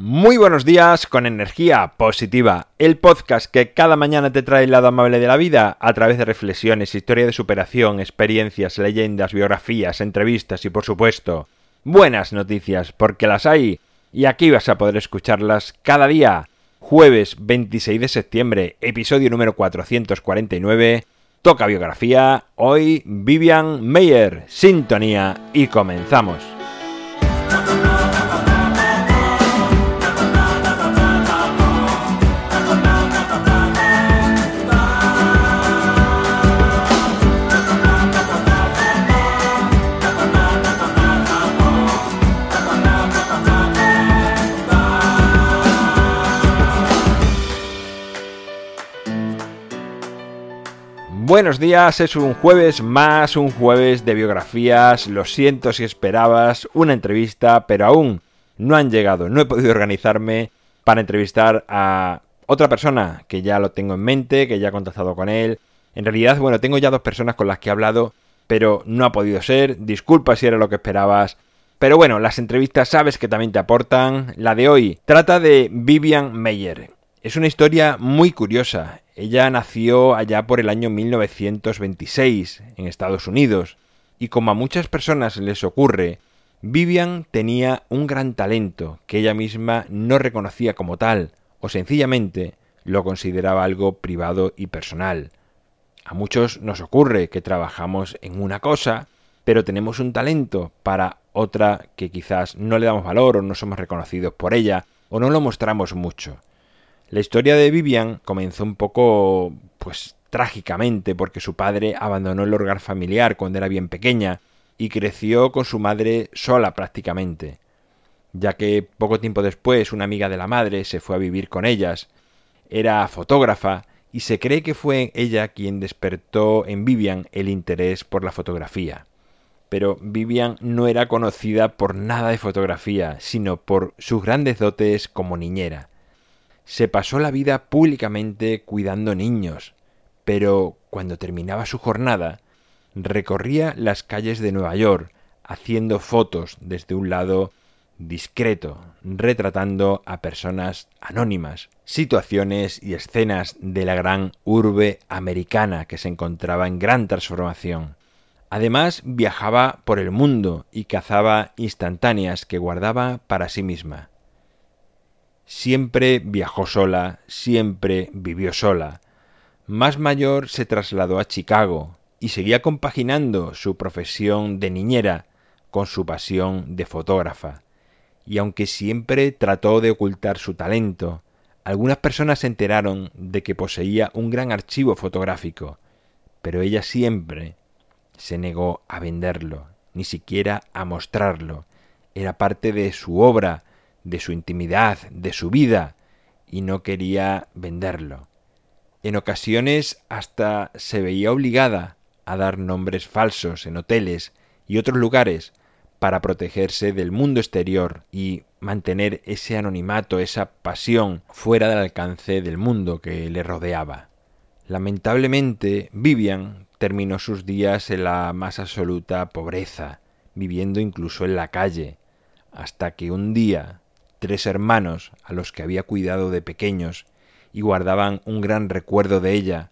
Muy buenos días con energía positiva, el podcast que cada mañana te trae el lado amable de la vida a través de reflexiones, historia de superación, experiencias, leyendas, biografías, entrevistas y por supuesto buenas noticias porque las hay y aquí vas a poder escucharlas cada día. Jueves 26 de septiembre, episodio número 449, toca biografía, hoy Vivian Meyer, sintonía y comenzamos. Buenos días, es un jueves más, un jueves de biografías. Lo siento si esperabas una entrevista, pero aún no han llegado. No he podido organizarme para entrevistar a otra persona que ya lo tengo en mente, que ya he contactado con él. En realidad, bueno, tengo ya dos personas con las que he hablado, pero no ha podido ser. Disculpa si era lo que esperabas. Pero bueno, las entrevistas sabes que también te aportan. La de hoy trata de Vivian Meyer. Es una historia muy curiosa. Ella nació allá por el año 1926 en Estados Unidos y como a muchas personas les ocurre, Vivian tenía un gran talento que ella misma no reconocía como tal o sencillamente lo consideraba algo privado y personal. A muchos nos ocurre que trabajamos en una cosa, pero tenemos un talento para otra que quizás no le damos valor o no somos reconocidos por ella o no lo mostramos mucho. La historia de Vivian comenzó un poco, pues, trágicamente, porque su padre abandonó el hogar familiar cuando era bien pequeña y creció con su madre sola prácticamente, ya que poco tiempo después una amiga de la madre se fue a vivir con ellas. Era fotógrafa y se cree que fue ella quien despertó en Vivian el interés por la fotografía. Pero Vivian no era conocida por nada de fotografía, sino por sus grandes dotes como niñera se pasó la vida públicamente cuidando niños, pero cuando terminaba su jornada, recorría las calles de Nueva York haciendo fotos desde un lado discreto, retratando a personas anónimas, situaciones y escenas de la gran urbe americana que se encontraba en gran transformación. Además viajaba por el mundo y cazaba instantáneas que guardaba para sí misma. Siempre viajó sola, siempre vivió sola. Más mayor se trasladó a Chicago y seguía compaginando su profesión de niñera con su pasión de fotógrafa. Y aunque siempre trató de ocultar su talento, algunas personas se enteraron de que poseía un gran archivo fotográfico, pero ella siempre se negó a venderlo, ni siquiera a mostrarlo. Era parte de su obra, de su intimidad, de su vida, y no quería venderlo. En ocasiones hasta se veía obligada a dar nombres falsos en hoteles y otros lugares para protegerse del mundo exterior y mantener ese anonimato, esa pasión fuera del alcance del mundo que le rodeaba. Lamentablemente, Vivian terminó sus días en la más absoluta pobreza, viviendo incluso en la calle, hasta que un día tres hermanos a los que había cuidado de pequeños y guardaban un gran recuerdo de ella,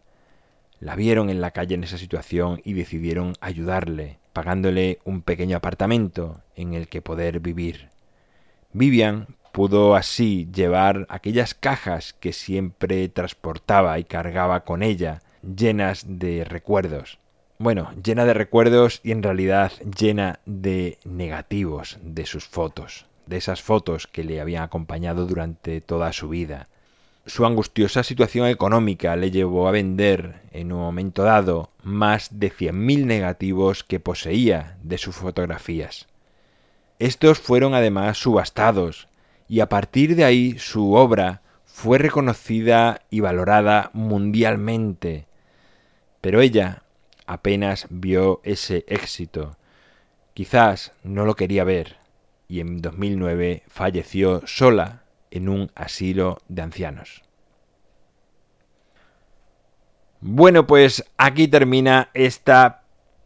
la vieron en la calle en esa situación y decidieron ayudarle, pagándole un pequeño apartamento en el que poder vivir. Vivian pudo así llevar aquellas cajas que siempre transportaba y cargaba con ella, llenas de recuerdos. Bueno, llena de recuerdos y en realidad llena de negativos de sus fotos de esas fotos que le habían acompañado durante toda su vida. Su angustiosa situación económica le llevó a vender, en un momento dado, más de 100.000 negativos que poseía de sus fotografías. Estos fueron además subastados, y a partir de ahí su obra fue reconocida y valorada mundialmente. Pero ella apenas vio ese éxito. Quizás no lo quería ver y en 2009 falleció sola en un asilo de ancianos. Bueno, pues aquí termina esta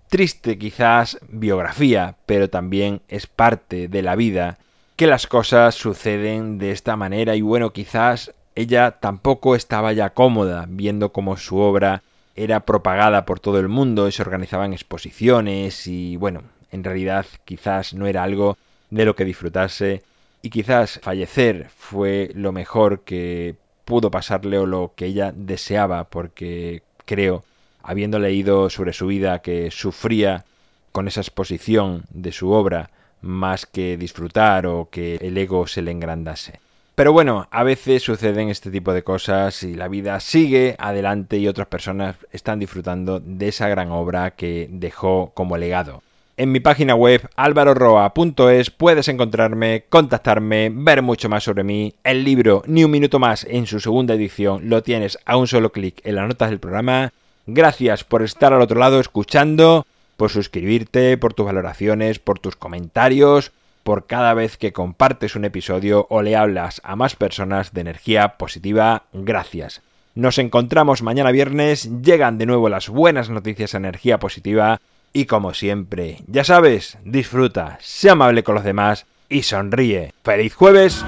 triste quizás biografía, pero también es parte de la vida que las cosas suceden de esta manera y bueno, quizás ella tampoco estaba ya cómoda viendo cómo su obra era propagada por todo el mundo y se organizaban exposiciones y bueno, en realidad quizás no era algo de lo que disfrutase y quizás fallecer fue lo mejor que pudo pasarle o lo que ella deseaba porque creo, habiendo leído sobre su vida que sufría con esa exposición de su obra más que disfrutar o que el ego se le engrandase. Pero bueno, a veces suceden este tipo de cosas y la vida sigue adelante y otras personas están disfrutando de esa gran obra que dejó como legado. En mi página web alvaroroa.es puedes encontrarme, contactarme, ver mucho más sobre mí. El libro Ni un minuto más en su segunda edición lo tienes a un solo clic en las notas del programa. Gracias por estar al otro lado escuchando, por suscribirte, por tus valoraciones, por tus comentarios, por cada vez que compartes un episodio o le hablas a más personas de energía positiva. Gracias. Nos encontramos mañana viernes, llegan de nuevo las buenas noticias a energía positiva y como siempre, ya sabes, disfruta, sé amable con los demás y sonríe. ¡Feliz jueves!